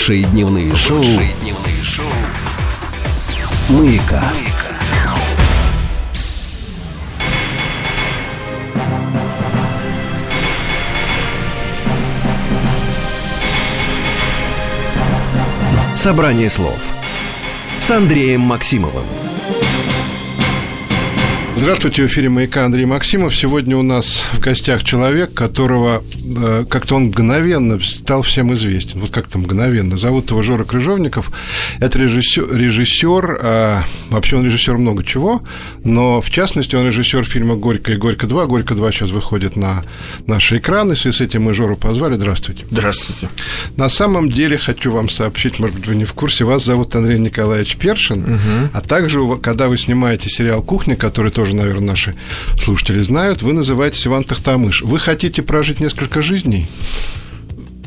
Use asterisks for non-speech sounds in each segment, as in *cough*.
Лучшие дневные шоу Лучшие дневные шоу «Маяка». «Маяка». Собрание слов с Андреем Максимовым. Здравствуйте, в эфире «Маяка» Андрей Максимов. Сегодня у нас в гостях человек, которого как-то он мгновенно стал всем известен. Вот как-то мгновенно. Зовут его Жора Крыжовников. Это режиссер, режиссер э, вообще он режиссер много чего, но в частности он режиссер фильма «Горько» и «Горько 2». «Горько 2» сейчас выходит на наши экраны. В связи с этим мы Жору позвали. Здравствуйте. Здравствуйте. На самом деле хочу вам сообщить, может быть, вы не в курсе, вас зовут Андрей Николаевич Першин, а также, когда вы снимаете сериал «Кухня», который тоже, наверное, наши слушатели знают, вы называетесь Иван Тахтамыш. Вы хотите прожить несколько жизней?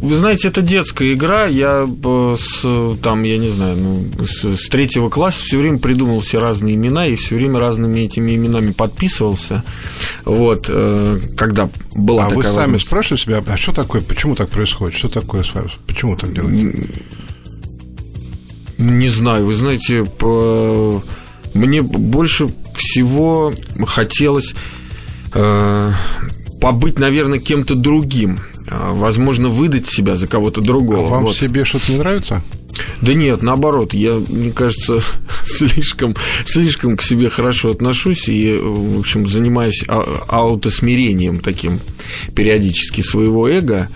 Вы знаете, это детская игра. Я э, с, там, я не знаю, ну, с, с третьего класса все время придумывал все разные имена и все время разными этими именами подписывался. Вот, э, когда была а такая вы сами возможность. спрашивали себя, а что такое, почему так происходит, что такое с вами, почему так делаете? Не знаю, вы знаете, мне больше всего хотелось э, побыть, наверное, кем-то другим. А, возможно, выдать себя за кого-то другого. А вам Вот. себе что-то не нравится? Да нет, наоборот, я, мне кажется, *laughs* слишком, слишком к себе хорошо отношусь и, в общем, занимаюсь а- аутосмирением таким периодически своего эго.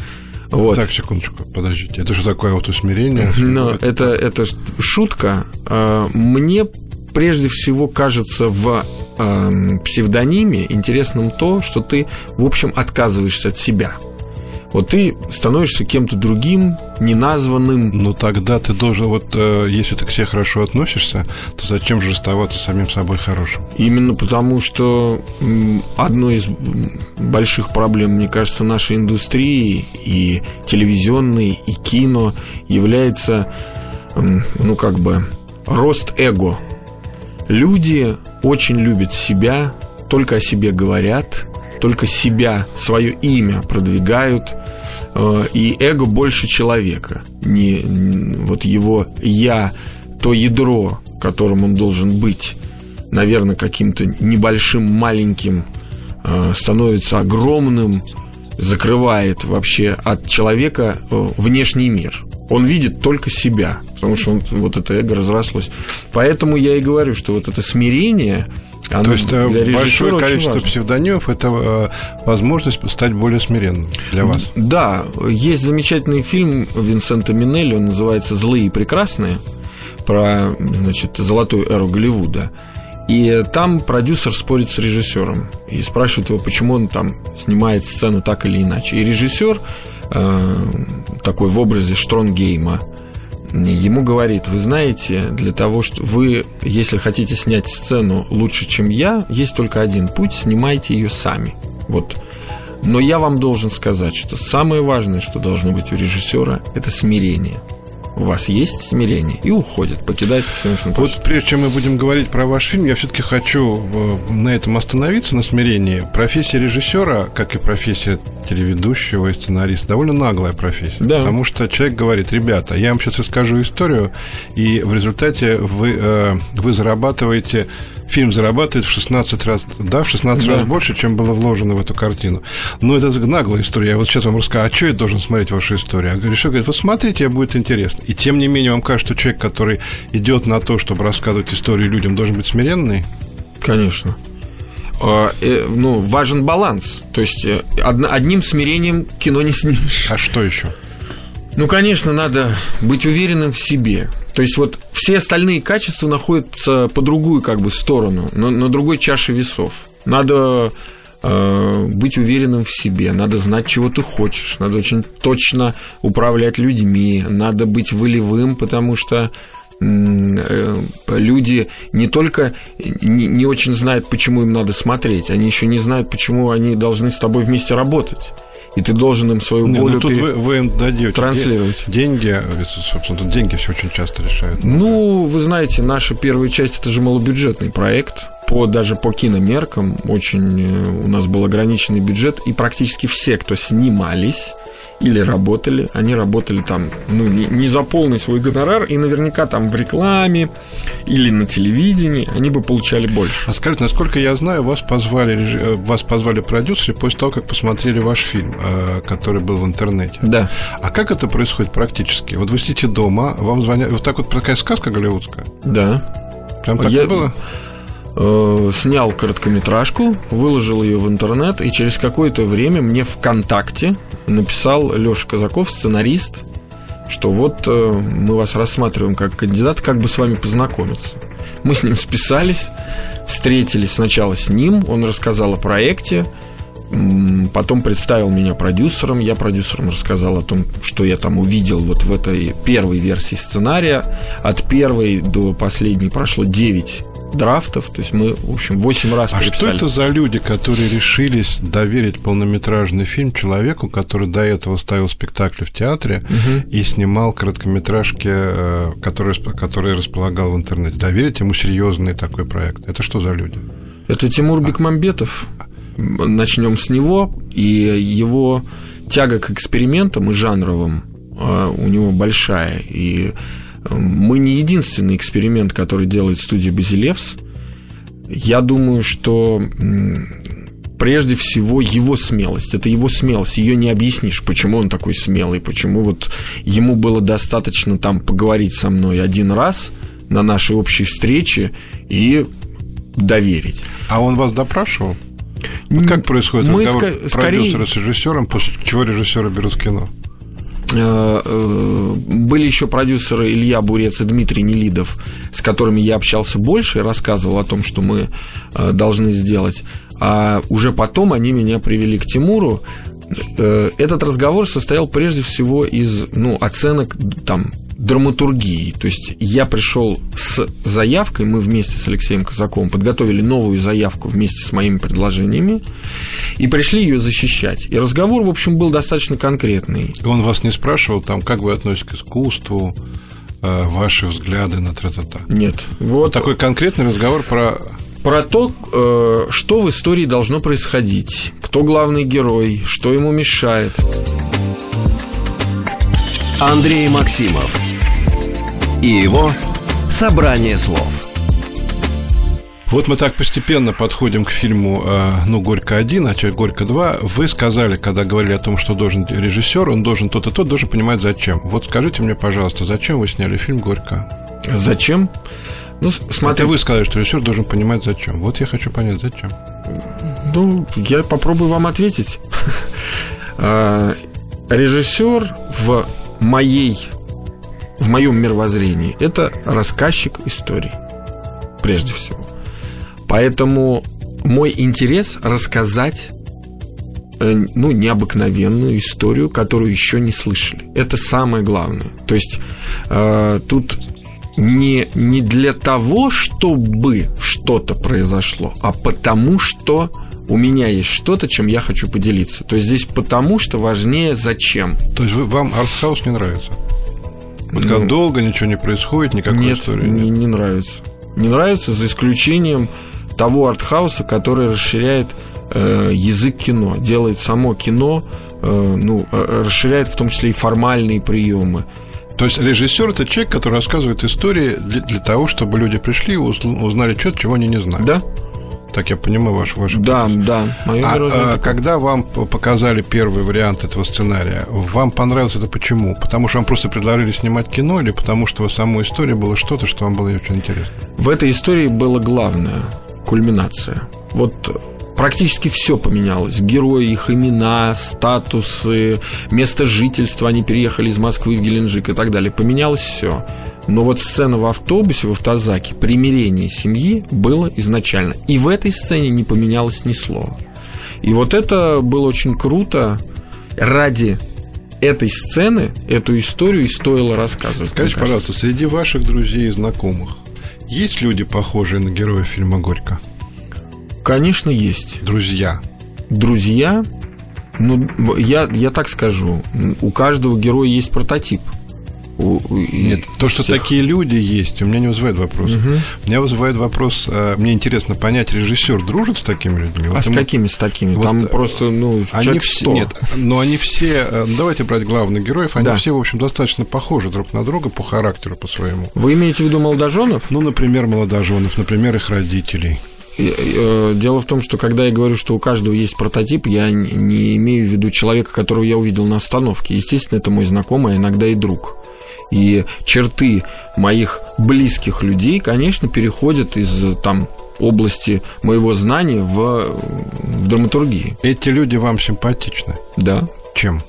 Вот. Так, секундочку, подождите. Это что такое аутосмирение? *laughs* Но Это- это, шутка. А, Мне прежде всего кажется в ам, псевдониме интересным то, что ты, в общем, отказываешься от себя. Вот ты становишься кем-то другим, неназванным, Ну тогда ты должен, вот э, если ты к себе хорошо относишься, то зачем же оставаться самим собой хорошим? Именно потому, что одной из больших проблем, мне кажется, нашей индустрии и телевизионной, и кино является, ну, как бы, рост эго. Люди очень любят себя, только о себе говорят, только себя, свое имя продвигают, э, и эго больше человека. Не, вот его я, то ядро, которым он должен быть, наверное, каким-то небольшим, маленьким, э, становится огромным, закрывает вообще от человека э, внешний мир. Он видит только себя, потому что он, вот это эго разрослось. Поэтому я и говорю, что вот это смирение, оно То есть э, большое количество важно. псевдонимов – это э, возможность стать более смиренным для вас. Да, есть замечательный фильм Винсента Минелли, он называется «Злые и прекрасные», про, значит, золотую эру Голливуда. И там продюсер спорит с режиссером и спрашивает его, почему он там снимает сцену так или иначе. И режиссер, э, такой в образе Штронгейма, ему говорит, вы знаете, для того, что вы, если хотите снять сцену лучше, чем я, есть только один путь, снимайте ее сами. Вот. Но я вам должен сказать, что самое важное, что должно быть у режиссера, это смирение. У вас есть смирение и уходит, покидает съемочную площадь. Вот прежде чем мы будем говорить про ваш фильм, я все-таки хочу э, на этом остановиться, на смирении. Профессия режиссера, как и профессия телеведущего и сценариста, довольно наглая профессия. Да. Потому что человек говорит, ребята, я вам сейчас расскажу историю, и в результате вы, э, вы зарабатываете фильм зарабатывает в 16 раз, да, в 16 Да. раз больше, чем было вложено в эту картину. Но это наглая история. Я вот сейчас вам расскажу, а что я должен смотреть вашу историю? А решил, говорит, вот смотрите, тебе будет интересно. И тем не менее, вам кажется, что человек, который идет на то, чтобы рассказывать историю людям, должен быть смиренный? Конечно. А, э, ну, важен баланс. То есть э, одним смирением кино не снимешь. А что еще? Ну, конечно, надо быть уверенным в себе. То есть вот все остальные качества находятся по другую как бы сторону, на, на другой чаше весов. Надо э, быть уверенным в себе, надо знать, чего ты хочешь, надо очень точно управлять людьми, надо быть волевым, потому что э, люди не только не очень знают, почему им надо смотреть, они еще не знают, почему они должны с тобой вместе работать. И ты должен им свою Не, волю ну тут пере- вы, вы им транслировать. де- деньги, э, собственно, тут деньги все очень часто решают. Ну, вы знаете, наша первая часть это же малобюджетный проект. По, даже по киномеркам очень э, у нас был ограниченный бюджет, и практически все, кто снимались или работали, они работали там, ну, не, не за полный свой гонорар, и наверняка там в рекламе или на телевидении они бы получали больше. А скажите, насколько я знаю, вас позвали, э, вас позвали продюсеры после того, как посмотрели ваш фильм, э, который был в интернете. Да. А как это происходит практически? Вот вы сидите дома, вам звонят... Вот так вот такая сказка голливудская? Да. Прям так Я- было? Э, снял короткометражку, выложил ее в интернет, и через какое-то время мне ВКонтакте написал Леша Казаков, сценарист, что вот э, мы вас рассматриваем как кандидат, как бы с вами познакомиться. Мы с ним списались, встретились сначала с ним, он рассказал о проекте, потом представил меня продюсером, я продюсерам рассказал о том, что я там увидел вот в этой первой версии сценария. От первой до последней прошло 9 драфтов, то есть мы, в общем, 8 раз А что переписали. это за люди, которые решились доверить полнометражный фильм человеку, который до этого ставил спектакли в театре и снимал короткометражки, э, которые, которые располагал в интернете? Доверить ему серьезный такой проект. Это что за люди? Это Тимур Бекмамбетов. Начнем с него. И его тяга к экспериментам и жанровым а, у него большая. И э, мы не единственный эксперимент, который делает студия Базилевс. Я думаю, что прежде всего его смелость. Это его смелость. Ее не объяснишь, почему он такой смелый, почему вот ему было достаточно там поговорить со мной один раз на нашей общей встрече и доверить. А он вас допрашивал? Вот как происходит Мы разговор скорее- продюсера с режиссером, после чего режиссера берут кино? Э, э, Были еще продюсеры Илья Бурец и Дмитрий Нелидов, с которыми я общался больше и рассказывал о том, что мы э, должны сделать. А уже потом они меня привели к Тимуру. Этот разговор состоял прежде всего из ну, оценок там, драматургии. То есть я пришел с заявкой, мы вместе с Алексеем Казаковым подготовили новую заявку вместе с моими предложениями и пришли ее защищать. И разговор, в общем, был достаточно конкретный. И он вас не спрашивал, там, как вы относитесь к искусству, э, ваши взгляды на тра-та-та? Нет. Вот Такой конкретный разговор про... про то, э, что в истории должно происходить, кто главный герой, что ему мешает. Андрей Максимов и его «Собрание слов». Вот мы так постепенно подходим к фильму э, «Ну, Горько-1», а теперь «Горько-2». Вы сказали, когда говорили о том, что должен режиссер, он должен тот и тот, должен понимать, зачем. Вот скажите мне, пожалуйста, зачем вы сняли фильм «Горько»? Зачем? Ну, с- Это смотрите, вы сказали, что режиссер должен понимать, зачем. Вот я хочу понять, зачем. ну, я попробую вам ответить. А, *laughs* Режиссер в моей в моем мировоззрении это рассказчик истории, прежде всего. Поэтому мой интерес рассказать э, ну, необыкновенную историю, которую еще не слышали. Это самое главное. То есть э, тут не, не для того, чтобы что-то произошло, а потому что у меня есть что-то, чем я хочу поделиться. То есть здесь потому что важнее зачем. То есть вы, вам артхаус не нравится? Вот Ну, когда долго ничего не происходит, никакой нет, истории не, нет. не нравится. Не нравится за исключением того артхауса, который расширяет э, язык кино, делает само кино, э, ну, э, расширяет в том числе и формальные приемы. То есть режиссер это человек, который рассказывает истории для, для того, чтобы люди пришли и узнали что-то, чего они не знают. Да? Так я понимаю ваш ваш Да, да. Мое А, а, когда вам показали первый вариант этого сценария, вам понравилось это почему? Потому что вам просто предложили снимать кино или потому что в самой истории было что-то, что вам было очень интересно? В этой истории было главное – кульминация. Вот практически все поменялось. Герои, их имена, статусы, место жительства, они переехали из Москвы в Геленджик и так далее. Поменялось все. Но вот сцена в автобусе, в автозаке, примирение семьи было изначально. И в этой сцене не поменялось ни слова. И вот это было очень круто. Ради этой сцены, эту историю и стоило рассказывать. Скажите, пожалуйста, среди ваших друзей и знакомых есть люди, похожие на героя фильма «Горько»? Конечно, есть. Друзья. Друзья, ну, я, я так скажу, у каждого героя есть прототип. У- у- Нет, то, что всех. такие люди есть, у меня не вызывает вопрос. Меня вызывает вопрос, э, мне интересно понять, режиссер дружит с такими людьми? А Вот с ему- какими с такими? Вот, Там э, просто, ну, Они все, 100. нет, но они все, э, давайте брать главных героев, они Да. все, в общем, достаточно похожи друг на друга по характеру, по своему. Вы имеете в виду молодоженов? Ну, например, молодоженов, например, их родителей. Э, Дело в том, что когда я говорю, что у каждого есть прототип, я не- не имею в виду человека, которого я увидел на остановке. Естественно, это мой знакомый, а иногда и друг. И черты моих близких людей, конечно, переходят из там области моего знания в, в драматургии. Эти люди вам симпатичны. Да. Чем?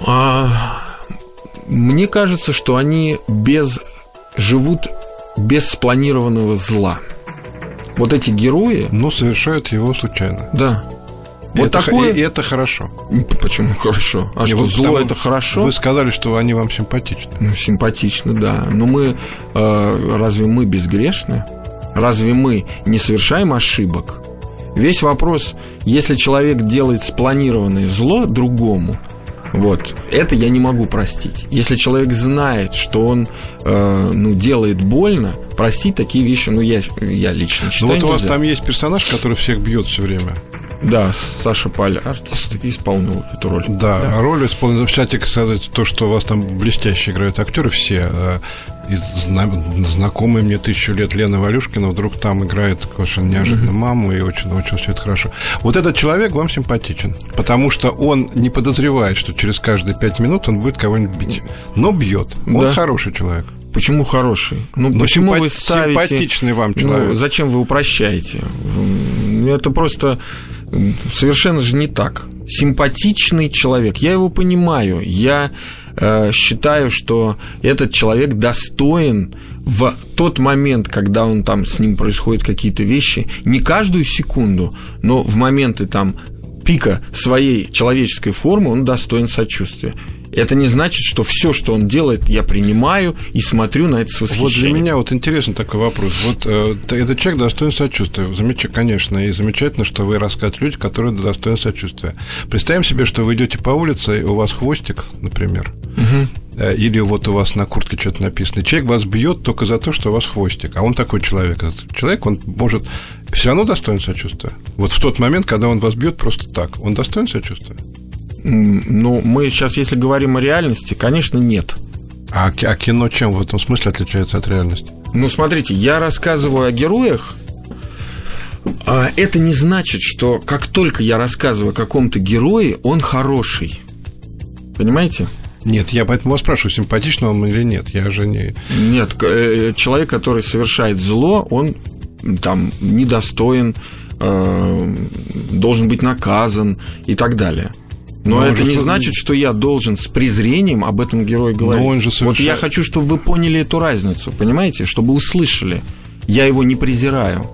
А, мне кажется, что они без живут без спланированного зла. Вот эти герои, Ну, совершают его случайно. да. Вот это, такое. и, это хорошо. Почему хорошо? А Не, что зло это хорошо? Вы сказали, что они вам симпатичны. Ну, симпатично, да. Но мы э, разве мы безгрешны? Разве мы не совершаем ошибок? Весь вопрос, если человек делает спланированное зло другому, вот, это я не могу простить. Если человек знает, что он э, ну, делает больно, простить такие вещи, ну, я, я лично Ну, считаю вот у вас там есть персонаж, который всех бьет все время. Да, Саша Паль, артист, исполнил эту роль. Да, роль исполнена. Кстати, сказать, то, что у вас там блестяще играют актеры все. э, и зна- знакомая мне тысячу лет Лена Валюшкина вдруг там играет совершенно неожиданно маму, и очень-очень все это хорошо. Вот этот человек вам симпатичен, потому что он не подозревает, что через каждые пять минут он будет кого-нибудь бить, но бьет. Он Да. хороший человек. Почему хороший? Ну, Но почему симпа- вы ставите... симпатичный вам Ну, человек. зачем вы упрощаете? Это просто совершенно же не так. Симпатичный человек, я его понимаю, я э, считаю, что этот человек достоин в тот момент, когда он там с ним происходят какие-то вещи, не каждую секунду, но в моменты там пика своей человеческой формы он достоин сочувствия. Это не значит, что все, что он делает, я принимаю и смотрю на это с Вот для восхищением. меня вот интересный такой вопрос. Вот э, этот человек достоин сочувствия. Замечательно, конечно, и замечательно, что вы рассказываете люди, которые достойны сочувствия. Представим себе, что вы идете по улице, и у вас хвостик, например, э, или вот у вас на куртке что-то написано. Человек вас бьет только за то, что у вас хвостик. А он такой человек. Этот человек, он может все равно достоин сочувствия. Вот в тот момент, когда он вас бьет просто так, он достоин сочувствия. Ну, мы сейчас, если говорим о реальности, конечно, нет. А, а кино чем в этом смысле отличается от реальности? Ну, смотрите, я рассказываю о героях. а Это не значит, что как только я рассказываю о каком-то герое, он хороший. Понимаете? Нет, я поэтому вас спрашиваю, симпатичный он или нет. Я же не... Нет, к- э, человек, который совершает зло, он там недостоин, э, должен быть наказан и так далее. Но Но он это не со- значит, что я должен с презрением об этом герое говорить. он же Вот совершает- я хочу, чтобы вы поняли эту разницу, понимаете, чтобы услышали. Я его не презираю.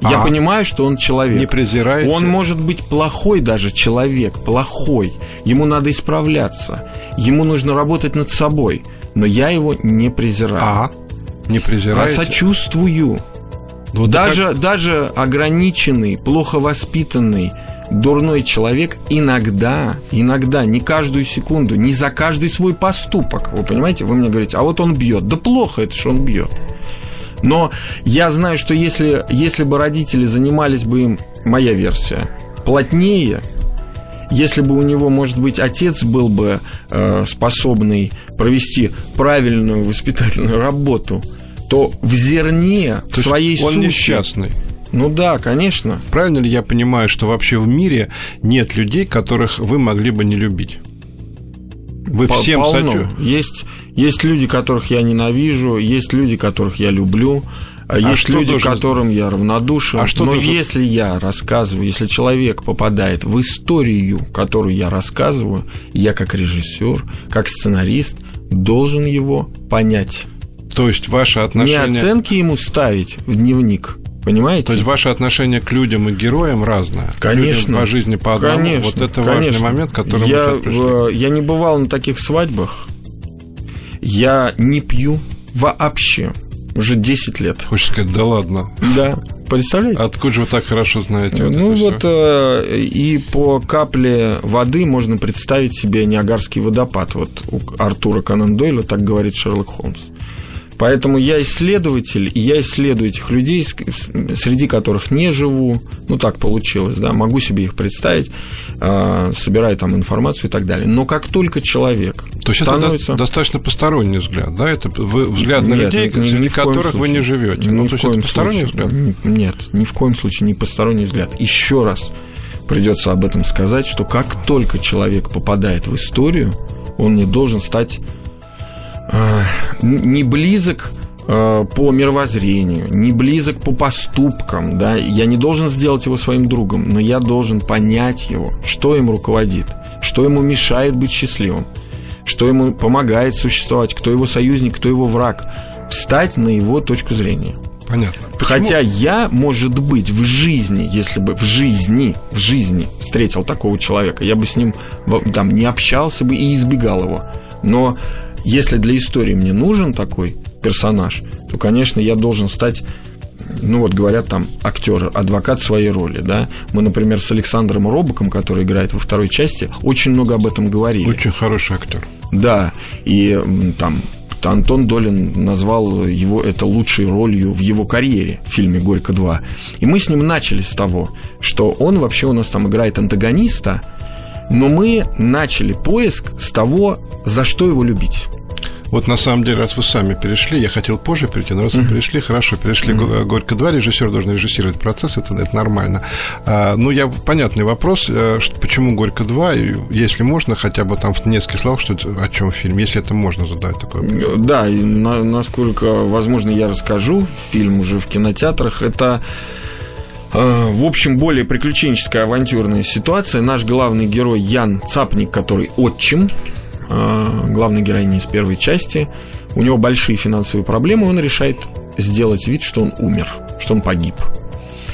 Я А. понимаю, что он человек. Не презираете? Он может быть плохой даже человек, плохой. Ему надо исправляться. Ему нужно работать над собой. Но я его не презираю. А? Не а презираете? сочувствую. Вот даже, даже ограниченный, плохо воспитанный, дурной человек иногда, иногда, не каждую секунду, не за каждый свой поступок. Вы понимаете? Вы мне говорите, а вот он бьет. Да плохо это, что он бьет. Но я знаю, что если, если бы родители занимались бы им, моя версия, плотнее, если бы у него, может быть, отец был бы э, способный провести правильную воспитательную работу, то в зерне, в То есть своей он сути... несчастный. Ну да, конечно. Правильно ли я понимаю, что вообще в мире нет людей, которых вы могли бы не любить? Вы По- всем полно. сочу- Есть, есть люди, которых я ненавижу, есть люди, которых я люблю, а есть что люди, должен- которым я равнодушен. А что Но должен- если я рассказываю, если человек попадает в историю, которую я рассказываю, я как режиссер, как сценарист должен его понять. То есть ваше Не отношение... оценки ему ставить в дневник. Понимаете? То есть ваше отношение к людям и героям разное. Конечно. людям по жизни по одному. Конечно, вот это конечно. важный момент, к которому я, мы пришли. э, я не бывал на таких свадьбах. Я не пью вообще. Уже 10 лет. Хочешь сказать, да ладно. Да. Представляете? Откуда же вы так хорошо знаете вот ну вот э, и по капле воды можно представить себе Ниагарский водопад. Вот у Артура Конан Дойла так говорит Шерлок Холмс. Поэтому я исследователь, и я исследую этих людей, среди которых не живу. Ну, так получилось, да, могу себе их представить, э, собираю там информацию и так далее. Но как только человек То есть это становится... до- достаточно посторонний взгляд, да? Это вы- взгляд на Нет, людей, ни- среди которых вы случае. не живете. Ну, то есть это посторонний случае. взгляд. Нет, ни в коем случае не посторонний взгляд. Еще раз придется об этом сказать, что как только человек попадает в историю, он не должен стать не близок э, по мировоззрению, не близок по поступкам, да, я не должен сделать его своим другом, но я должен понять его, что им руководит, что ему мешает быть счастливым, что ему помогает существовать, кто его союзник, кто его враг, встать на его точку зрения. Понятно. Почему? Хотя я, может быть, в жизни, если бы в жизни, в жизни встретил такого человека, я бы с ним там не общался бы и избегал его. Но если для истории мне нужен такой персонаж, то, конечно, я должен стать ну вот говорят там актер, адвокат своей роли, да. Мы, например, с Александром Робоком, который играет во второй части, очень много об этом говорили. Очень хороший актер. Да, и там Антон Долин назвал его это лучшей ролью в его карьере в фильме «Горько 2». И мы с ним начали с того, что он вообще у нас там играет антагониста, но мы начали поиск с того, за что его любить. Вот на самом деле, раз вы сами перешли, я хотел позже перейти, но раз вы перешли, хорошо, перешли Горько 2, режиссер должен режиссировать процесс, это, это нормально. А, ну, я понятный вопрос, э, что, почему Горько 2, и, если можно, хотя бы там в нескольких словах, что о чем фильм, если это можно задать такой Да, на, насколько возможно, я расскажу. Фильм уже в кинотеатрах. Это э, в общем, более приключенческая авантюрная ситуация. Наш главный герой Ян Цапник, который отчим, главной героини из первой части, у него большие финансовые проблемы, он решает сделать вид, что он умер, что он погиб.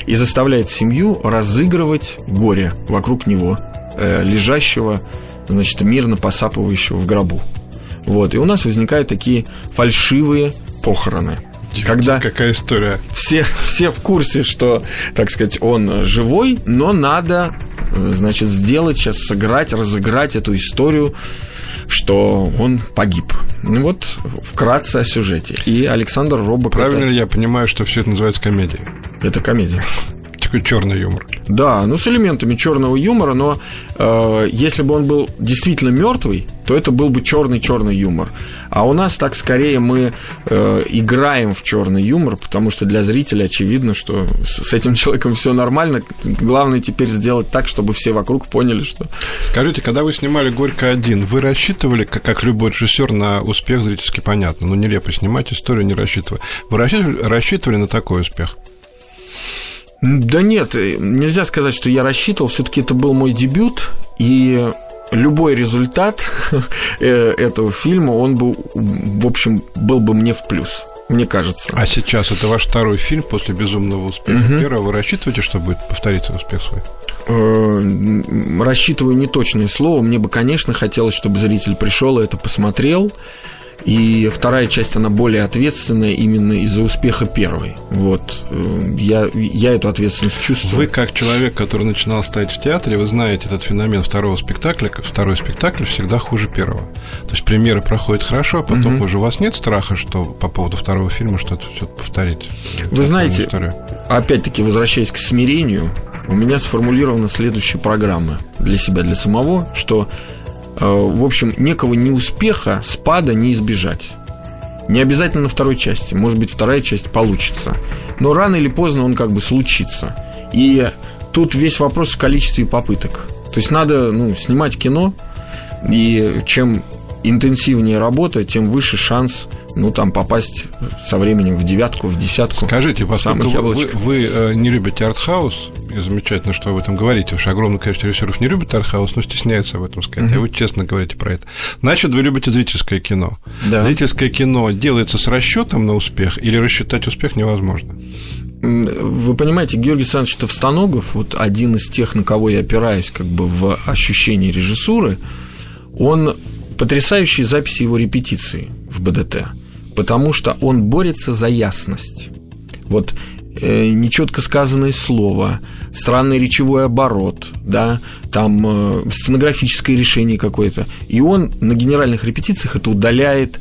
И заставляет семью разыгрывать горе вокруг него, э, лежащего, значит, мирно посапывающего в гробу. Вот, и у нас возникают такие фальшивые похороны. Когда Какая история? Все, все в курсе, что, так сказать, он живой, но надо, значит, сделать сейчас, сыграть, разыграть эту историю, что он погиб. Ну вот вкратце о сюжете. И Александр Робок... Правильно это... ли я понимаю, что все это называется комедией? Это комедия такой черный юмор. Да, ну с элементами черного юмора, но э, если бы он был действительно мертвый, то это был бы черный-черный юмор. А у нас так скорее мы э, играем в черный юмор, потому что для зрителя очевидно, что с, этим человеком все нормально. Главное теперь сделать так, чтобы все вокруг поняли, что. Скажите, когда вы снимали Горько один, вы рассчитывали, как, как любой режиссер, на успех зрительски понятно. Ну, нелепо снимать историю, не рассчитывая. Вы рассчитывали, рассчитывали на такой успех? Да нет, э, нельзя сказать, что я рассчитывал. Все-таки это был мой дебют, и любой результат *laughs* э, этого фильма, он бы, в общем, был бы мне в плюс. Мне кажется. А сейчас это ваш второй фильм после безумного успеха. Угу. Первого вы рассчитываете, что будет повториться успех свой? Э, рассчитываю неточное слово. Мне бы, конечно, хотелось, чтобы зритель пришел и это посмотрел. И вторая часть, она более ответственная именно из-за успеха первой. Вот. Э, я, я эту ответственность чувствую. Вы, как человек, который начинал ставить в театре, вы знаете этот феномен второго спектакля. Второй спектакль всегда хуже первого. То есть премьеры проходят хорошо, а потом угу. уже у вас нет страха, что по поводу второго фильма что-то все повторить. Вы знаете, опять-таки, возвращаясь к смирению, у меня сформулирована следующая программа для себя, для самого, что в общем, некого неуспеха, спада не избежать. Не обязательно на второй части. Может быть, вторая часть получится. Но рано или поздно он как бы случится. И тут весь вопрос в количестве попыток. То есть надо ну, снимать кино, и чем интенсивнее работа, тем выше шанс ну, там, попасть со временем в девятку, в десятку. Скажите, поскольку вы, вы, вы э, не любите артхаус, и замечательно, что вы об этом говорите, уж огромное количество режиссеров не любит артхаус, но стесняются об этом сказать, угу. а вы честно говорите про это. Значит, вы любите зрительское кино. Да. Зрительское кино делается с расчетом на успех или рассчитать успех невозможно? Вы понимаете, Георгий Александрович Товстоногов, вот один из тех, на кого я опираюсь как бы в ощущении режиссуры, он потрясающие записи его репетиции в БДТ, потому что он борется за ясность. Вот э, нечетко сказанное слово, странный речевой оборот, да, там э, стенографическое решение какое-то. И он на генеральных репетициях это удаляет,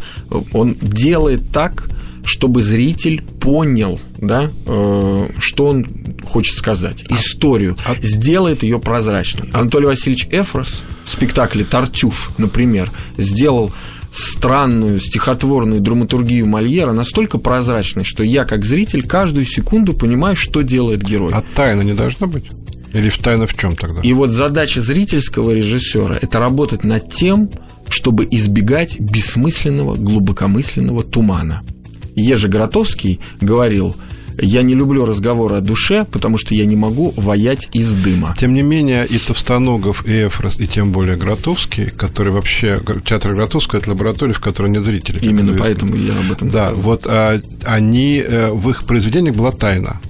он делает так, чтобы зритель понял, да, э, что он хочет сказать, а историю, а... сделает ее прозрачной. А... Анатолий Васильевич Эфрос в спектакле «Тартюф», например, сделал странную стихотворную драматургию Мольера настолько прозрачной, что я, как зритель, каждую секунду понимаю, что делает герой. А тайна не должна быть? Или в тайна в чем тогда? И вот задача зрительского режиссера это работать над тем, чтобы избегать бессмысленного, глубокомысленного тумана. Ежи Гротовский говорил, я не люблю разговоры о душе, потому что я не могу воять из дыма. Тем не менее, и Товстоногов, и Эфрос, и тем более Гротовский, который вообще... Театр Гротовского – это лаборатория, в которой нет зрителей. Именно известно. поэтому я об этом Да, сказал. вот а, они... Э, в их произведениях была тайна.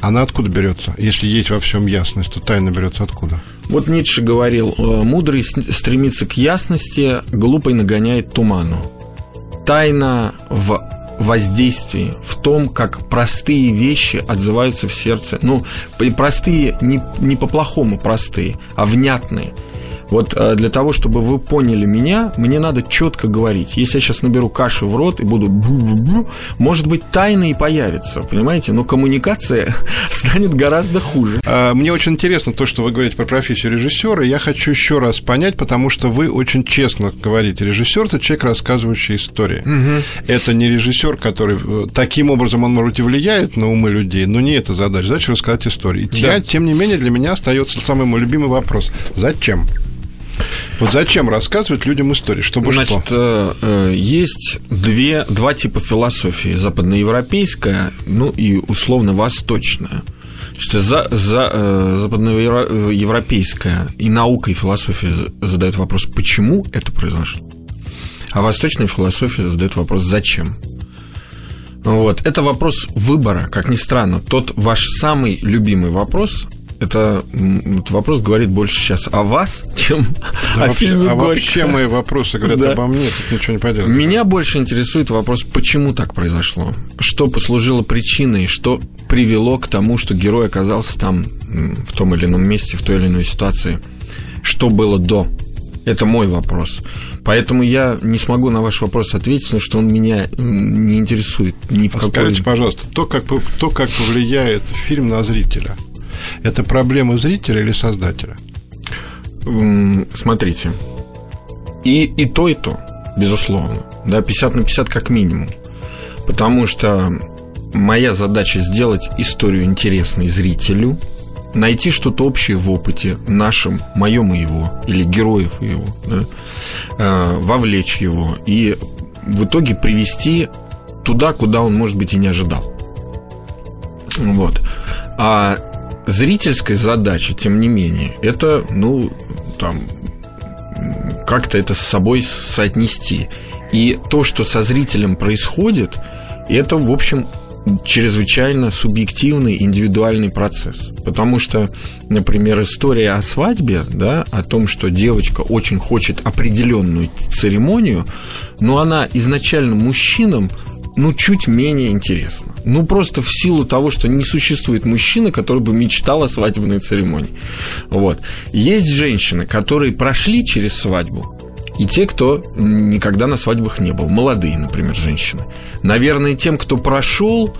Она откуда берется? Если есть во всем ясность, то тайна берется откуда? Вот Ницше говорил, «Э, мудрый стремится к ясности, глупый нагоняет туману. Тайна в воздействии, в том, как простые вещи отзываются в сердце. Ну, простые не, не по-плохому простые, а внятные. Вот э, для того, чтобы вы поняли меня, мне надо четко говорить. Если я сейчас наберу каши в рот и буду бу-бу-бу, может быть, тайна и появится, понимаете? Но коммуникация *laughs* станет гораздо хуже. А, Мне очень интересно то, что вы говорите про профессию режиссера. Я хочу еще раз понять, потому что вы очень честно говорите. Режиссер это человек, рассказывающий истории. Это не режиссер, который э, таким образом он, может быть, и влияет на умы людей, но не это задача. Задача рассказать истории. И Да. я, тем не менее, для меня остается самый мой любимый вопрос: зачем? Вот зачем рассказывать людям истории? Чтобы Значит, что? э, э, есть две, два типа философии. Западноевропейская, ну и условно восточная. Что за, за, э, западноевропейская и наука, и философия за- задают вопрос, почему это произошло. А восточная философия задает вопрос, зачем. Вот. Это вопрос выбора, как ни странно. Тот ваш самый любимый вопрос, это этот вопрос говорит больше сейчас о вас, чем Да о вообще- фильме а «Горько». вообще мои вопросы говорят Да. обо мне, тут ничего не поделать. Меня больше интересует вопрос, почему так произошло? Что послужило причиной, что привело к тому, что герой оказался там в том или ином месте, в той или иной ситуации? Что было до? Это мой вопрос. Поэтому я не смогу на ваш вопрос ответить, потому что он меня не интересует ни в А какой... Скажите, пожалуйста, то как, то, как повлияет фильм на зрителя, это проблема зрителя или создателя? Смотрите. И, и то, и то, безусловно. Да, 50 на 50 как минимум. Потому что моя задача сделать историю интересной зрителю, найти что-то общее в опыте нашем, моем и его, или героев его, да, э, вовлечь его и в итоге привести туда, куда он, может быть, и не ожидал. Вот. А зрительская задача, тем не менее, это, ну, там, как-то это с собой соотнести. И то, что со зрителем происходит, это, в общем, чрезвычайно субъективный, индивидуальный процесс. Потому что, например, история о свадьбе, да, о том, что девочка очень хочет определенную церемонию, но она изначально мужчинам ну, чуть менее интересно. Ну, просто в силу того, что не существует мужчины, который бы мечтал о свадебной церемонии. Вот. Есть женщины, которые прошли через свадьбу, и те, кто никогда на свадьбах не был. Молодые, например, женщины. Наверное, тем, кто прошел,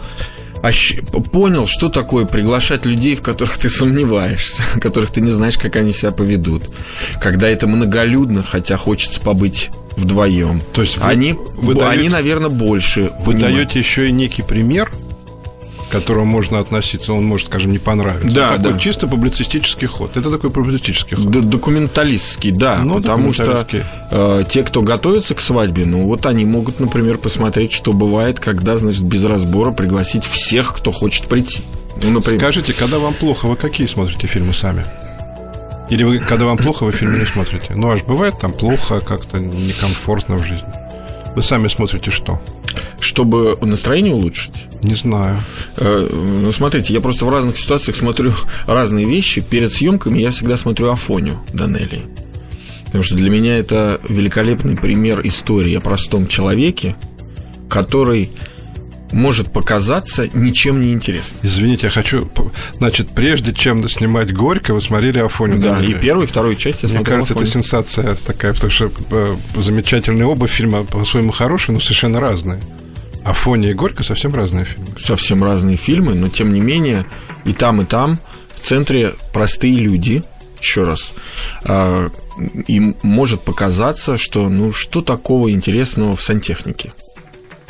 понял, что такое приглашать людей, в которых ты сомневаешься, в *laughs* которых ты не знаешь, как они себя поведут. Когда это многолюдно, хотя хочется побыть вдвоем. То есть вы- они, вы они, даете- наверное, больше Вы понимают. даете еще и некий пример, к которому можно относиться, он может, скажем, не понравиться. Да, такой да. чисто публицистический ход. Это такой публицистический ход. Д- Документалистский, да, Ну, потому что э, те, кто готовится к свадьбе, ну вот они могут, например, посмотреть, что бывает, когда, значит, без разбора пригласить всех, кто хочет прийти. Ну, например, Скажите, когда вам плохо, вы какие смотрите фильмы сами? Или вы, когда вам плохо, вы фильмы не смотрите? Ну, аж бывает там плохо, как-то некомфортно в жизни. Вы сами смотрите что? Чтобы настроение улучшить. Не знаю. Э, Ну, смотрите, я просто в разных ситуациях смотрю *laughs* разные вещи. Перед съемками я всегда смотрю Афоню Данелли. Потому что для меня это великолепный пример истории о простом человеке, который может показаться ничем не интересным. Извините, я хочу... Значит, прежде чем снимать «Горько», вы смотрели Афоню Да, и первую, и вторую часть я Мне кажется, это Афоню. сенсация такая, потому что э, замечательные оба фильма по-своему хорошие, но совершенно разные. Афония и Горько совсем разные фильмы. совсем разные фильмы, но тем не менее и там, и там в центре простые люди, еще раз, а, им может показаться, что ну что такого интересного в сантехнике?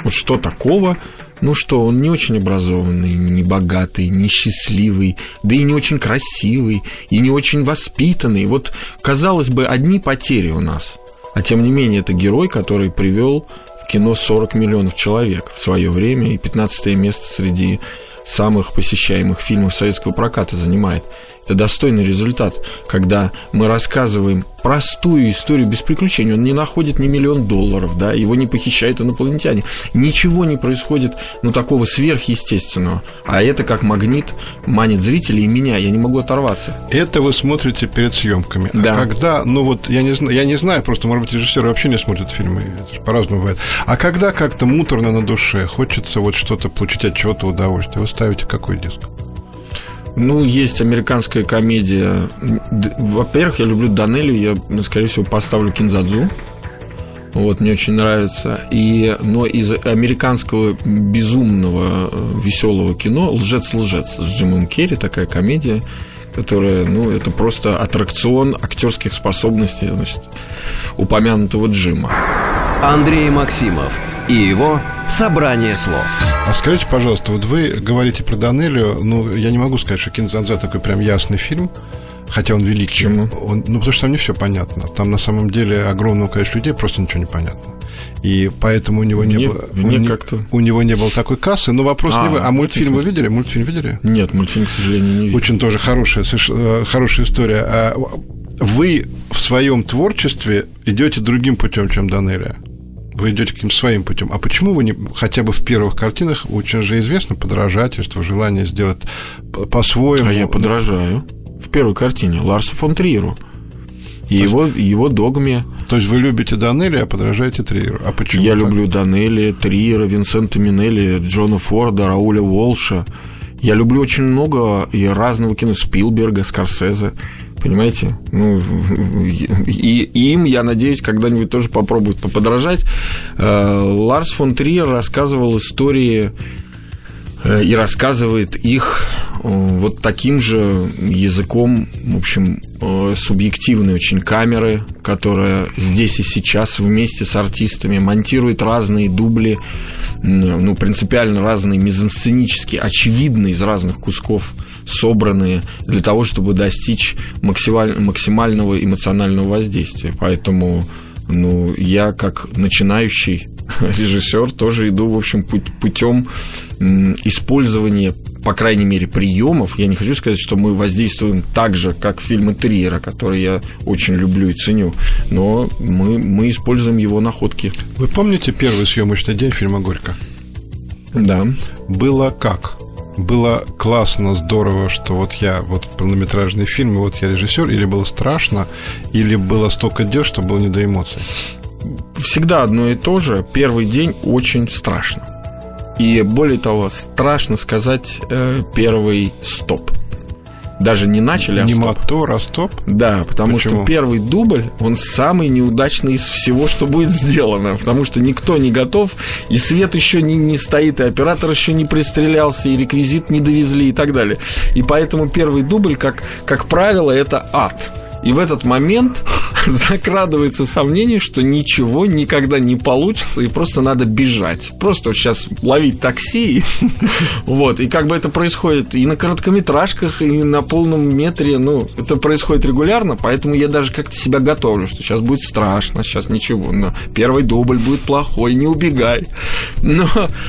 Вот что такого? Ну что, он не очень образованный, не богатый, не счастливый, да и не очень красивый, и не очень воспитанный. Вот, казалось бы, одни потери у нас. А тем не менее, это герой, который привел в кино 40 миллионов человек в свое время и 15 место среди самых посещаемых фильмов советского проката занимает. Это достойный результат, когда мы рассказываем простую историю без приключений. Он не находит ни миллион долларов, да, его не похищают инопланетяне. Ничего не происходит, ну, такого сверхъестественного. А это как магнит манит зрителей и меня. Я не могу оторваться. Это вы смотрите перед съемками. Да. А когда, ну вот, я не, знаю, я не знаю, просто, может быть, режиссеры вообще не смотрят фильмы, по-разному бывает. А когда как-то муторно на душе, хочется вот что-то получить от чего-то удовольствие, вы ставите какой диск? Ну, есть американская комедия. Во-первых, я люблю Данелию, я, ну, скорее всего, поставлю Кинзадзу. Вот, мне очень нравится. И, но из американского безумного веселого кино «Лжец-лжец» с Джимом Керри, такая комедия, которая, ну, это просто аттракцион актерских способностей, значит, упомянутого Джима. Андрей Максимов и его «Собрание слов». А скажите, пожалуйста, вот вы говорите про Данелию, ну, я не могу сказать, что Кинзадза такой прям ясный фильм, хотя он великий. Почему? Он, ну, потому что там не все понятно. Там на самом деле огромное количество людей, просто ничего не понятно. И поэтому у него не Мне- было мне у, не- у него не было такой кассы. Но вопрос А, не вы. А мультфильм вы видели? Мультфильм видели? Нет, мультфильм, к сожалению, не видел. Очень тоже хорошая, э, хорошая история. А Вы в своем творчестве идете другим путем, чем Данелия. Вы идете каким своим путем. А почему вы не хотя бы в первых картинах очень же известно подражательство, желание сделать по- по-своему? А я подражаю. В первой картине Ларсу фон Триеру. И его, его догме. То есть вы любите Данелия, а подражаете Триеру. А почему? Я так? люблю Данелли, Триера, Винсента Минелли, Джона Форда, Рауля Волша. Я люблю очень много и разного кино Спилберга, Скорсезе. Понимаете? Ну, и, им, я надеюсь, когда-нибудь тоже попробуют поподражать. Э, Ларс фон Триер рассказывал истории э, и рассказывает их э, вот таким же языком, в общем, субъективной очень камеры, которая здесь и сейчас вместе с артистами монтирует разные дубли, ну, принципиально разные, мизансценические, очевидно из разных кусков собранные для того, чтобы достичь максималь- максимального эмоционального воздействия. Поэтому ну, я как начинающий *laughs* режиссер тоже иду, в общем, путем использования, по крайней мере, приемов. Я не хочу сказать, что мы воздействуем так же, как фильмы Триера, которые я очень люблю и ценю, но мы, мы используем его находки. Вы помните первый съемочный день фильма «Горько»? Да. Было как? Было классно, здорово, что вот я вот полнометражный фильм, и вот я режиссер, или было страшно, или было столько дел, что было не до эмоций. всегда одно и то же. Первый день очень страшно. И более того, страшно сказать э, первый стоп. Даже не начали, а не стоп. мотор, а стоп. Да, потому Почему? что первый дубль, он самый неудачный из всего, что будет сделано. Потому что никто не готов, и свет еще не, не стоит, и оператор еще не пристрелялся, и реквизит не довезли, и так далее. И поэтому первый дубль, как, как правило, это ад. И в этот момент *laughs* закрадывается сомнение, что ничего никогда не получится, и просто надо бежать. Просто сейчас ловить такси. *laughs* Вот. И как бы это происходит и на короткометражках, и на полном метре. Ну, это происходит регулярно, поэтому я даже как-то себя готовлю, что сейчас будет страшно, сейчас ничего. Но первый дубль будет плохой, не убегай. *laughs* Но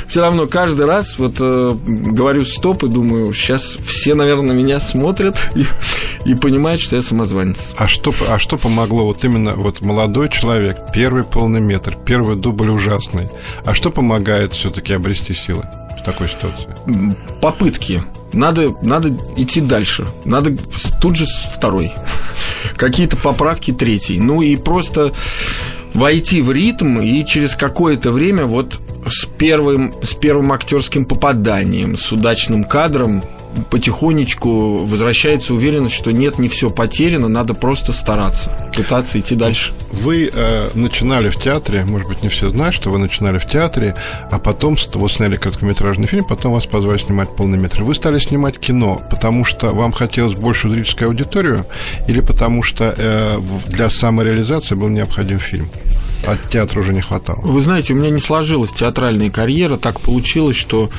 все равно каждый раз вот э, говорю стоп и думаю, сейчас все, наверное, на меня смотрят и, и понимают, что я самозванец. А что, а что помогло вот именно вот молодой человек, первый полный метр, первый дубль ужасный. А что помогает все-таки обрести силы в такой ситуации? Попытки. Надо, надо идти дальше. Надо тут же второй. *laughs* Какие-то поправки третий. Ну и просто войти в ритм и через какое-то время вот с первым, с первым актерским попаданием, с удачным кадром потихонечку возвращается уверенность, что нет, не все потеряно, надо просто стараться, пытаться идти дальше. Вы э, начинали в театре, может быть, не все знают, что вы начинали в театре, а потом вот сняли короткометражный фильм, потом вас позвали снимать полный метр. Вы стали снимать кино, потому что вам хотелось большую зрительскую аудиторию, или потому что э, для самореализации был необходим фильм? А театра уже не хватало. Вы знаете, у меня не сложилась театральная карьера. Так получилось, что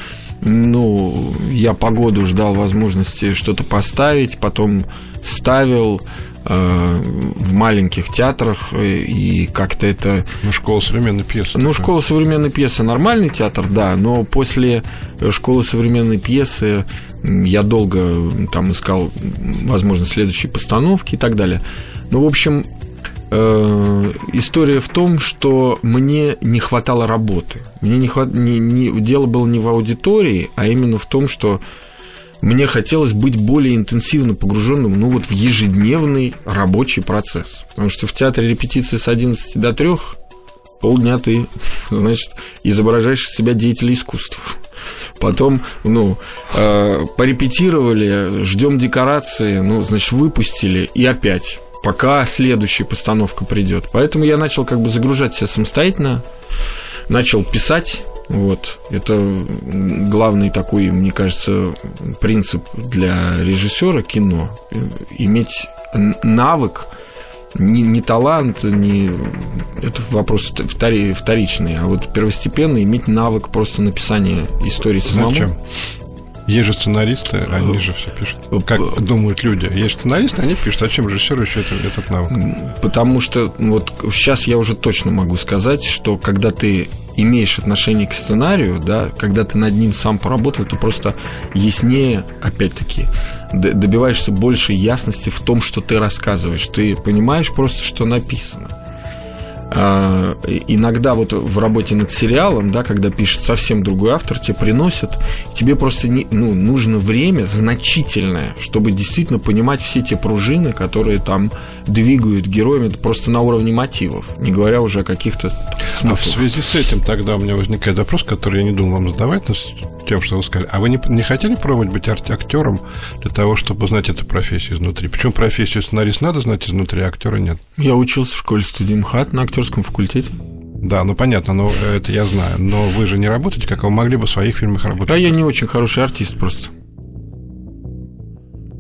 ну, я по году ждал возможности что-то поставить, потом ставил э, в маленьких театрах, э, и как-то это... Ну, школа современной пьесы. Ну, такая. школа современной пьесы нормальный театр, да, но после э, школы современной пьесы я долго там искал возможность следующей постановки и так далее. Ну, в общем, э, история в том, что мне не хватало работы. Мне не хват... не- не- Дело было не в аудитории, а именно в том, что мне хотелось быть более интенсивно погруженным ну, вот в ежедневный рабочий процесс. Потому что в театре репетиции с 11 до 3 полдня ты, *laughs* значит, изображаешь из себя деятеля искусств. Потом, ну, э, порепетировали, ждем декорации, ну, значит, выпустили, и опять пока следующая постановка придет. Поэтому я начал как бы загружать себя самостоятельно, начал писать. Вот. Это главный такой, мне кажется, принцип для режиссера кино. Иметь навык, не, не талант, не это вопрос втори, вторичный, а вот первостепенно иметь навык просто написания истории самому. Зачем? Есть же сценаристы, они же все пишут. Как думают люди. Есть сценаристы, они пишут. А чем режиссеру еще этот, этот навык? Потому что вот сейчас я уже точно могу сказать, что когда ты имеешь отношение к сценарию, да, когда ты над ним сам поработал, ты просто яснее, опять-таки, добиваешься большей ясности в том, что ты рассказываешь. Ты понимаешь просто, что написано. А, иногда вот в работе над сериалом, да, когда пишет совсем другой автор, тебе приносят, тебе просто не, ну, нужно время значительное, чтобы действительно понимать все те пружины, которые там двигают героями просто на уровне мотивов, не говоря уже о каких-то смыслах. А в связи с этим тогда у меня возникает вопрос, который я не думал вам задавать, но тем, что вы сказали. А вы не, не хотели пробовать быть актером для того, чтобы узнать эту профессию изнутри? Почему профессию сценарист надо знать изнутри, а актера нет? Я учился в школе студии МХАТ на актерском факультете. Да, ну понятно, но это я знаю. Но вы же не работаете, как вы могли бы в своих фильмах работать. Да, я не очень хороший артист просто.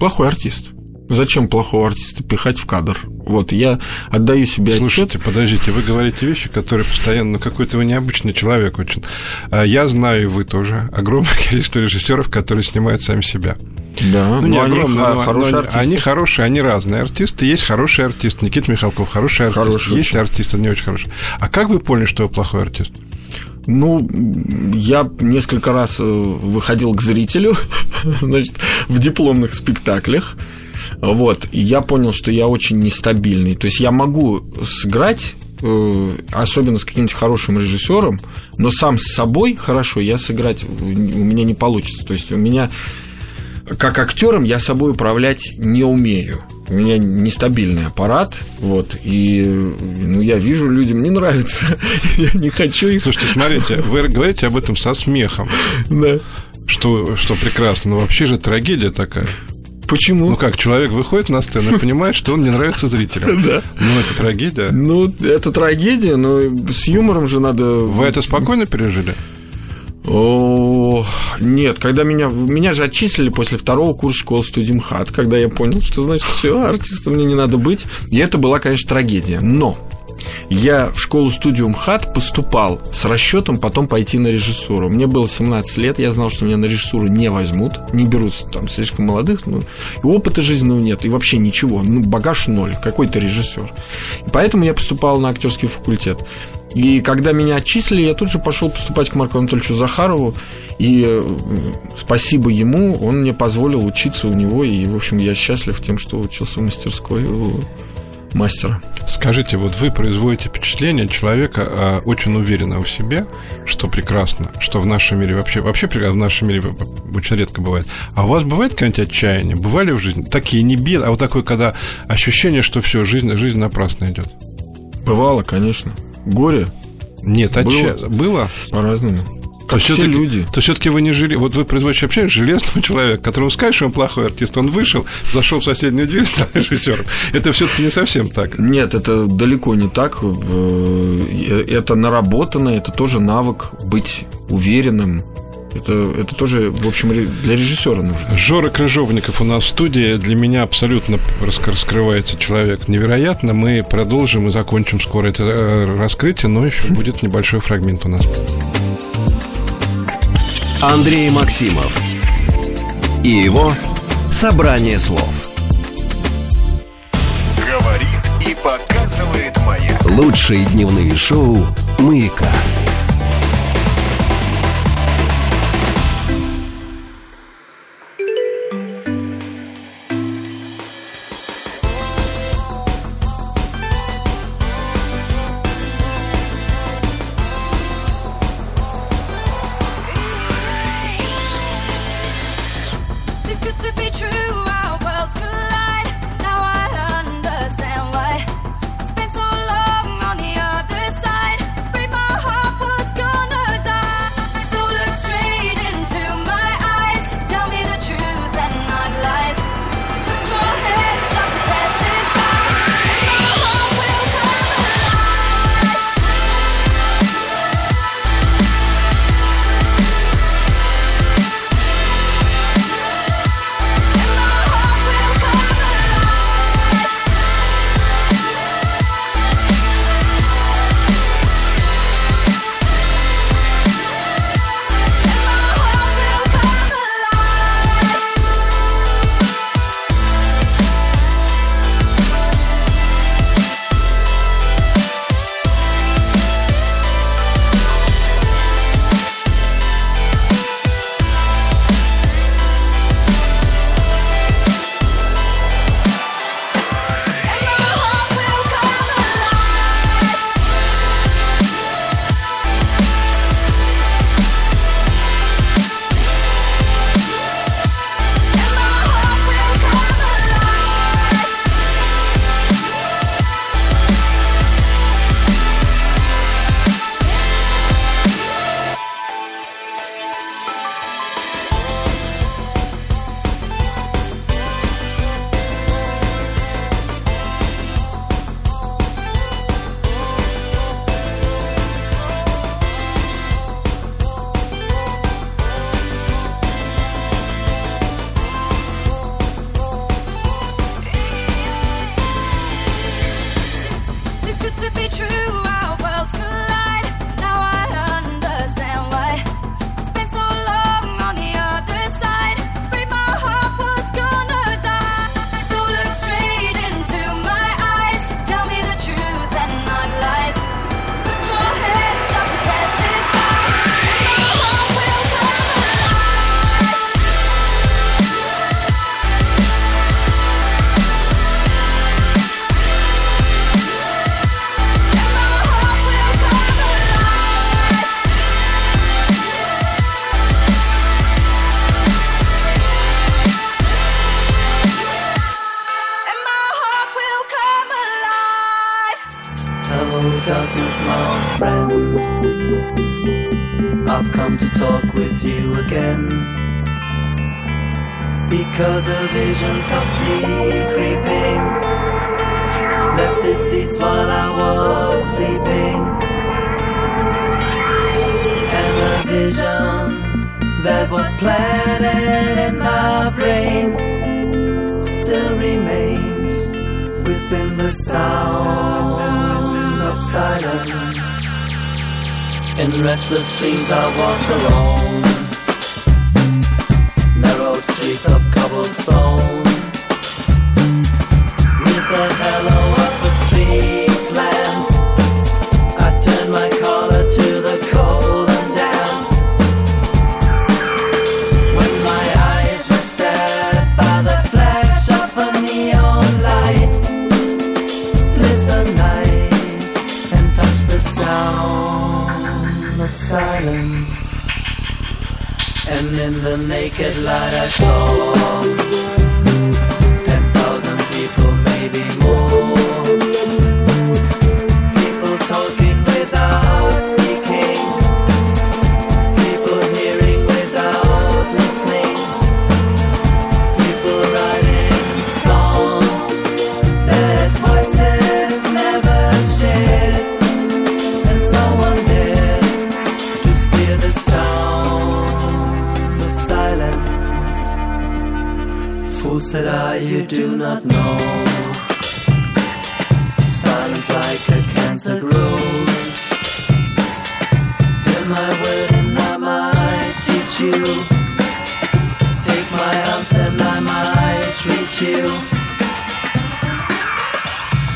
Плохой артист. Зачем плохого артиста пихать в кадр? Вот, я отдаю себе Слушайте, отчет. подождите, вы говорите вещи, которые постоянно, ну, какой-то вы необычный человек очень. А я знаю, и вы тоже, огромное *laughs* количество режиссеров, которые снимают сами себя. Да, ну, не они огромное, но, хорошие но артисты. Они хорошие, они разные артисты. Есть хороший артист, Никита Михалков, хороший артист. Хороший есть очень. артисты не очень хорошие. А как вы поняли, что вы плохой артист? Ну, я несколько раз э, выходил к зрителю, *laughs* значит, в дипломных спектаклях. Вот, и я понял, что я очень нестабильный. То есть я могу сыграть, э, особенно с каким-нибудь хорошим режиссером, но сам с собой хорошо я сыграть у меня не получится. То есть у меня как актером я собой управлять не умею. У меня нестабильный аппарат, вот, и ну, я вижу, людям не нравится. *laughs* я не хочу их. Слушайте, смотрите, вы говорите об этом со смехом. Да. Что, что прекрасно. Но вообще же трагедия такая. Почему? Ну как, человек выходит на сцену и понимает, что он не нравится зрителям. *laughs* Да. Ну, это трагедия. Ну, это трагедия, но с юмором же надо... Вы это спокойно пережили? О, нет, когда меня, меня же отчислили после второго курса школы студии МХАТ, когда я понял, что, значит, все, артистом мне не надо быть. И это была, конечно, трагедия. Но я в школу-студию МХАТ поступал с расчетом потом пойти на режиссуру. Мне было 17 лет, я знал, что меня на режиссуру не возьмут, не берут там слишком молодых, ну, и опыта жизненного нет, и вообще ничего, ну, багаж ноль, какой-то режиссер. И поэтому я поступал на актерский факультет. И когда меня отчислили, я тут же пошел поступать к Марку Анатольевичу Захарову. И э, спасибо ему, он мне позволил учиться у него. И, в общем, я счастлив тем, что учился в мастерской мастера. Скажите, вот вы производите впечатление человека а, очень уверенного в себе, что прекрасно, что в нашем мире вообще, вообще в нашем мире очень редко бывает. А у вас бывает какое-нибудь отчаяние? Бывали в жизни? Такие не бед, а вот такое, когда ощущение, что все, жизнь, жизнь напрасно идет. Бывало, конечно. Горе? Нет, отча... было? было? По-разному. Как все люди. То все-таки вы не жили. Вот вы производите вообще железного *laughs* человека, которому скажешь, что он плохой артист, он вышел, зашел в соседнюю дверь, *laughs* стал режиссером. Это все-таки не совсем так. Нет, это далеко не так. Э, это наработано, это тоже навык быть уверенным, это, это тоже, в общем, для режиссера нужно. Жора Крыжовников у нас в студии. Для меня абсолютно раскрывается человек невероятно. Мы продолжим и закончим скоро это э, раскрытие, но еще будет небольшой фрагмент у нас. Андрей Максимов и его «Собрание слов». Говорит и показывает маяк. Лучшие дневные шоу «Маяка». Restless dreams I walk alone, Oh. Do not know. Silence like a cancer grows. Hear my word and I might teach you. Take my arms and I might reach you.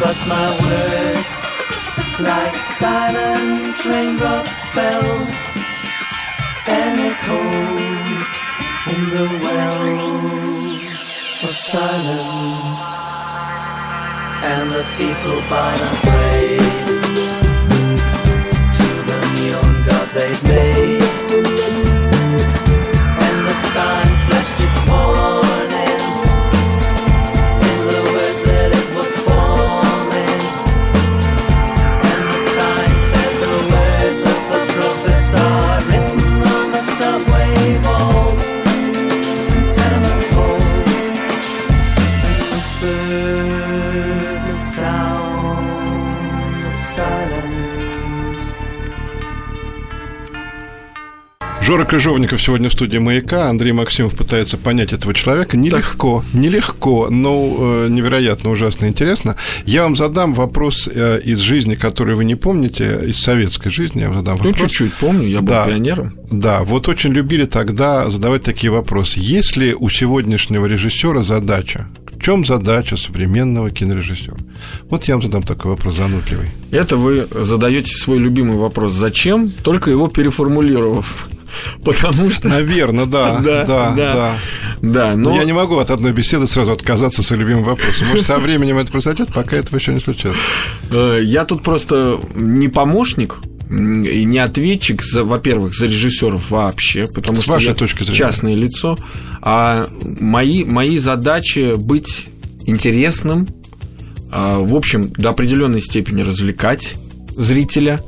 But my words, like silence, raindrops fell and echoed in the wells of silence. And the people find a way to the neon god they've made. Жора Крыжовников сегодня в студии «Маяка». Андрей Максимов пытается понять этого человека. Нелегко, нелегко, но э, невероятно ужасно интересно. Я вам задам вопрос э, из жизни, который вы не помните, из советской жизни. Я вам задам Ну, вопрос. чуть-чуть помню, я был Да. пионером. Да, вот очень любили тогда задавать такие вопросы. Есть ли у сегодняшнего режиссера задача? В чем задача современного кинорежиссера? Вот я вам задам такой вопрос занудливый. Это вы задаете свой любимый вопрос «Зачем?», только его переформулировав. Потому что... Наверное, *laughs* да, да, да. да. Да, Но но... я не могу от одной беседы сразу отказаться с любимым вопросом. Может, со временем это произойдет, пока этого еще не случилось. Э, Я тут просто не помощник и не ответчик, за, во-первых, за режиссеров вообще, потому С что вашей я точки зрения. частное лицо, а мои, мои задачи быть интересным, а, в общем, до определенной степени развлекать зрителя.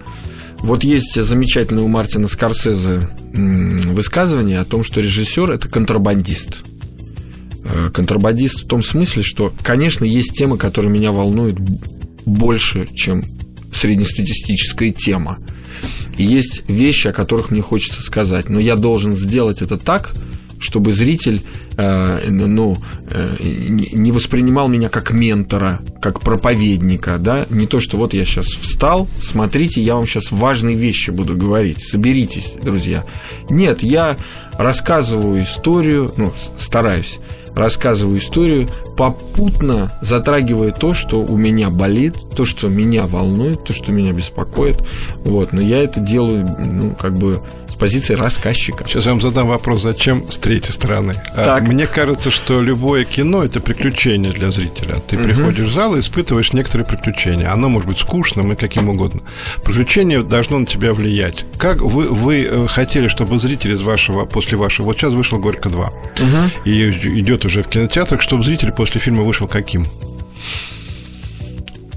Вот есть замечательное у Мартина Скорсезе высказывание о том, что режиссер это контрабандист. Э, Контрабандист в том смысле, что, конечно, есть темы, которые меня волнуют больше, чем среднестатистическая тема. Есть вещи, о которых мне хочется сказать, но я должен сделать это так, чтобы зритель э, ну, э, не воспринимал меня как ментора, как проповедника, да, не то, что вот я сейчас встал, смотрите, я вам сейчас важные вещи буду говорить, соберитесь, друзья. Нет, я рассказываю историю, ну, стараюсь, рассказываю историю, попутно затрагивая то, что у меня болит, то, что меня волнует, то, что меня беспокоит. Вот, но я это делаю, ну, как бы позиции рассказчика. Сейчас я вам задам вопрос, зачем с третьей стороны. А, Так. Мне кажется, что любое кино – это приключение для зрителя. Ты приходишь в зал и испытываешь некоторые приключения. Оно может быть скучным и каким угодно. Приключение должно на тебя влиять. Как вы, вы э, хотели, чтобы зритель из вашего, после вашего... Вот сейчас вышел «Горько 2». И идет уже в кинотеатрах, чтобы зритель после фильма вышел каким?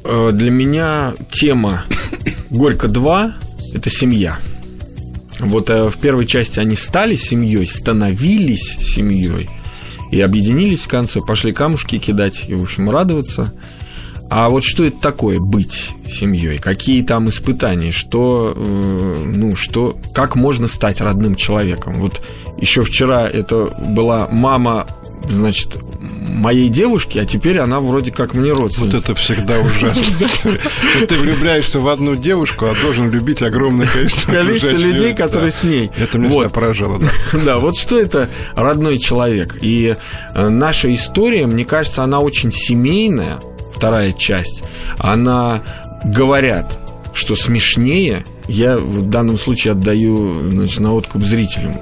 Э, Для меня тема Горько 2 это семья. Вот э, в первой части они стали семьей, становились семьей и объединились в конце, пошли камушки кидать и, в общем, радоваться. А вот что это такое быть семьей? Какие там испытания? Что, э, ну, что, как можно стать родным человеком? Вот еще вчера это была мама, значит, моей девушки, а теперь она вроде как мне Вот родственница. это всегда ужасно. *laughs* Ты влюбляешься в одну девушку, а должен любить огромное количество *laughs* Количество людей, которые с ней. Это меня Вот. поражало, да. *laughs* Да, вот что это родной человек. И э, наша история, мне кажется, она очень семейная, вторая часть. Она, говорят, что смешнее, я в данном случае отдаю значит, на откуп зрителям.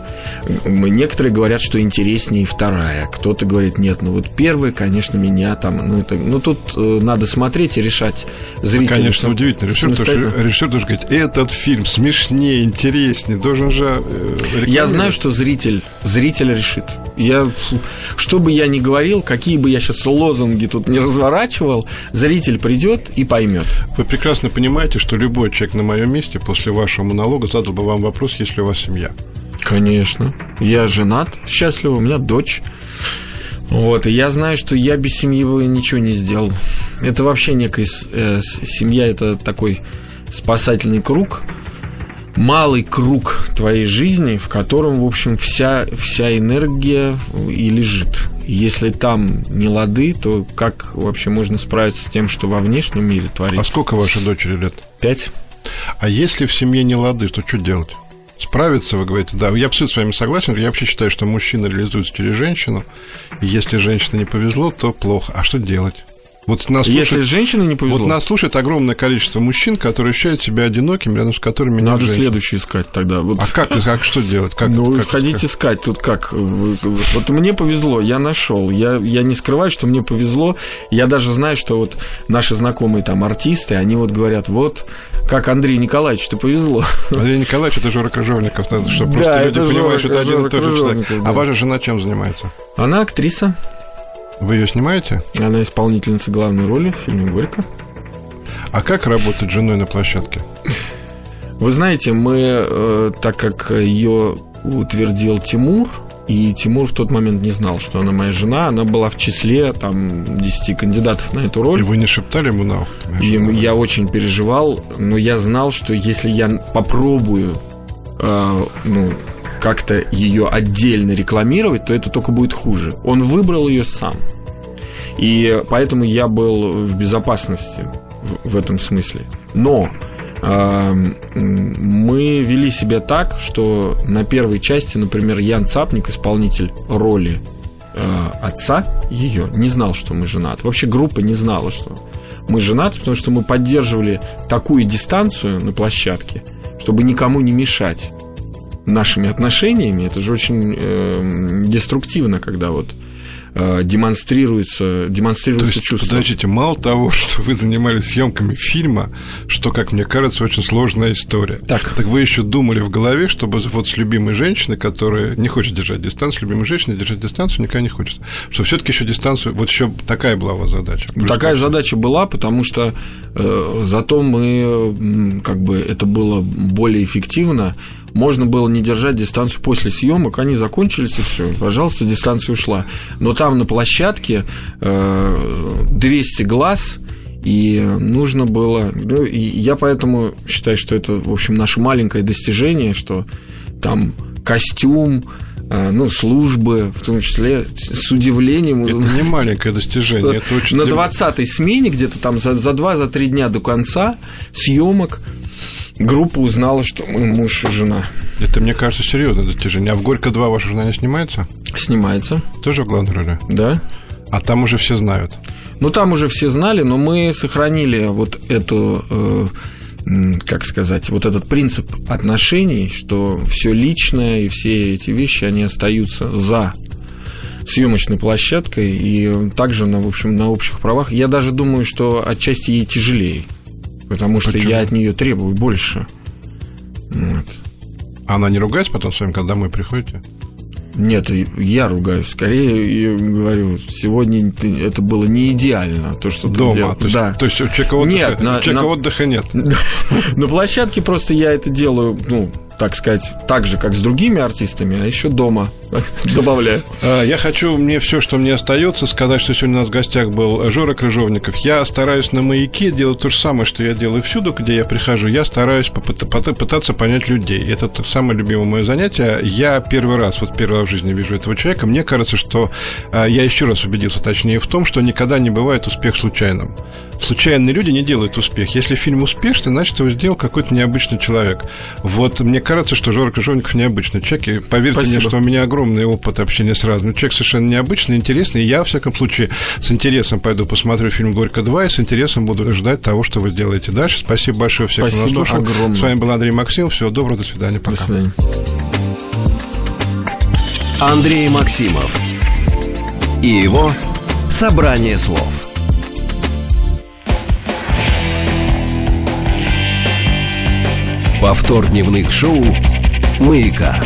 Некоторые говорят, что интереснее вторая. Кто-то говорит, нет, ну вот первая, конечно, меня там... Ну, это, ну тут э, надо смотреть и решать зрителям. Конечно, сам- удивительно. Режиссер, что режиссер должен говорить, этот фильм смешнее, интереснее, должен же э, Я знаю, что зритель, зритель решит. Я, что бы я ни говорил, какие бы я сейчас лозунги тут не разворачивал, зритель придет и поймет. Вы прекрасно понимаете, что любой человек на моем месте после вашего монолога задал бы вам вопрос, есть ли у вас семья. Конечно. Я женат, счастлив, у меня дочь. Вот, и я знаю, что я без семьи бы ничего не сделал. Это вообще некая э, семья, это такой спасательный круг, малый круг твоей жизни, в котором, в общем, вся, вся энергия и лежит. Если там не лады, то как вообще можно справиться с тем, что во внешнем мире А творится? сколько вашей дочери лет? Пять? А если в семье не лады, то что делать? Справиться, вы говорите, да. Я абсолютно с вами согласен. Я вообще считаю, что мужчина реализуется через женщину. И если женщине не повезло, то плохо. А что делать? Вот нас Если слушает, женщине не повезло, вот нас слушает огромное количество мужчин, которые ощущают себя одинокими, рядом с которыми нет надо женщин. следующий искать тогда. Вот. А как, как что делать? Как, ну, как ходите искать, тут как? Вот мне повезло, я нашел. Я, я не скрываю, что мне повезло. Я даже знаю, что вот наши знакомые там артисты, они вот говорят, вот, как Андрей Николаевич, ты повезло. Андрей Николаевич, это Жора Крыжовников, Да, просто это люди понимают, что это один и тот же человек. А да. ваша жена чем занимается? Она актриса, Вы ее снимаете? она исполнительница главной роли в фильме «Горько». А как работать женой на площадке? Вы знаете, мы, э, так как ее утвердил Тимур, и Тимур в тот момент не знал, что она моя жена, она была в числе там 10 кандидатов на эту роль. И вы не шептали ему на ухо? И жена? я очень переживал, но я знал, что если я попробую э, ну, как-то ее отдельно рекламировать, то это только будет хуже. Он выбрал ее сам. И поэтому я был в безопасности в, этом смысле. Но э, мы вели себя так, что на первой части, например, Ян Цапник, исполнитель роли э, отца ее, не знал, что мы женаты. Вообще группа не знала, что мы женаты, потому что мы поддерживали такую дистанцию на площадке, чтобы никому не мешать нашими отношениями. Это же очень э, деструктивно, когда вот э, демонстрируется, То демонстрируется есть, чувство. подождите, мало того, *laughs* что вы занимались съемками фильма, что, как мне кажется, очень сложная история. Так. Так вы еще думали в голове, чтобы вот с любимой женщиной, которая не хочет держать дистанцию, с любимой женщиной держать дистанцию никогда не хочет. Что все-таки еще дистанцию, вот еще такая была у вас задача. Плюс Такая задача была, потому что э, зато мы, как бы, это было более эффективно. Можно было не держать дистанцию после съемок, они закончились и все. Пожалуйста, дистанция ушла. Но там на площадке э, 200 глаз, и нужно было... Ну, и я поэтому считаю, что это, в общем, наше маленькое достижение, что там костюм, э, ну, службы, в том числе, с удивлением Это не маленькое достижение, это очень... на для- 20-й смене, где-то там за, за 2-3 три дня до конца съемок, группа узнала, что мы муж и жена. Это, мне кажется, серьезное достижение. А в «Горько 2» ваша жена не снимается? Снимается, Тоже в главной роли? да. А там уже все знают. Ну, там уже все знали, но мы сохранили вот эту, э, как сказать, вот этот принцип отношений, что все личное и все эти вещи, они остаются за съемочной площадкой и также, на, в общем, на общих правах. Я даже думаю, что отчасти ей тяжелее, потому что Почему? я от нее требую больше. Вот. Она не ругается потом с вами, когда домой приходите? Нет, я ругаюсь. Скорее, я говорю, сегодня ты- это было не идеально, то, что ты Дома. делал. То есть, да. то есть у человека отдыха, Нет, на- человека на- отдыха нет. *laughs* На площадке просто я это делаю, ну, так сказать, так же, как с другими артистами, а еще дома добавляю. А, Я хочу мне все, что мне остается, сказать, что сегодня у нас в гостях был Жора Крыжовников. Я стараюсь на маяке делать то же самое, что я делаю всюду, где я прихожу. Я стараюсь пытаться понять людей. Это самое любимое мое занятие. Я первый раз, вот первый раз в жизни вижу этого человека. Мне кажется, что а, я еще раз убедился, точнее, в том, что никогда не бывает успех случайным. Случайные люди не делают успех. Если фильм успешный, значит, его сделал какой-то необычный человек. Вот мне кажется, что Жора Крыжовников необычный человек. И поверьте мне, Спасибо. что у меня огромный опыт общения с разными. Человек совершенно необычный, интересный. И я, во всяком случае, с интересом пойду посмотрю фильм «Горько 2» и с интересом буду ждать того, что вы сделаете дальше. Спасибо большое всем, кто нас слушал. огромное. С вами был Андрей Максимов. Всего доброго, до свидания. Пока. До свидания. Андрей Максимов и его «Собрание слов». Повтор дневных шоу «Маяка».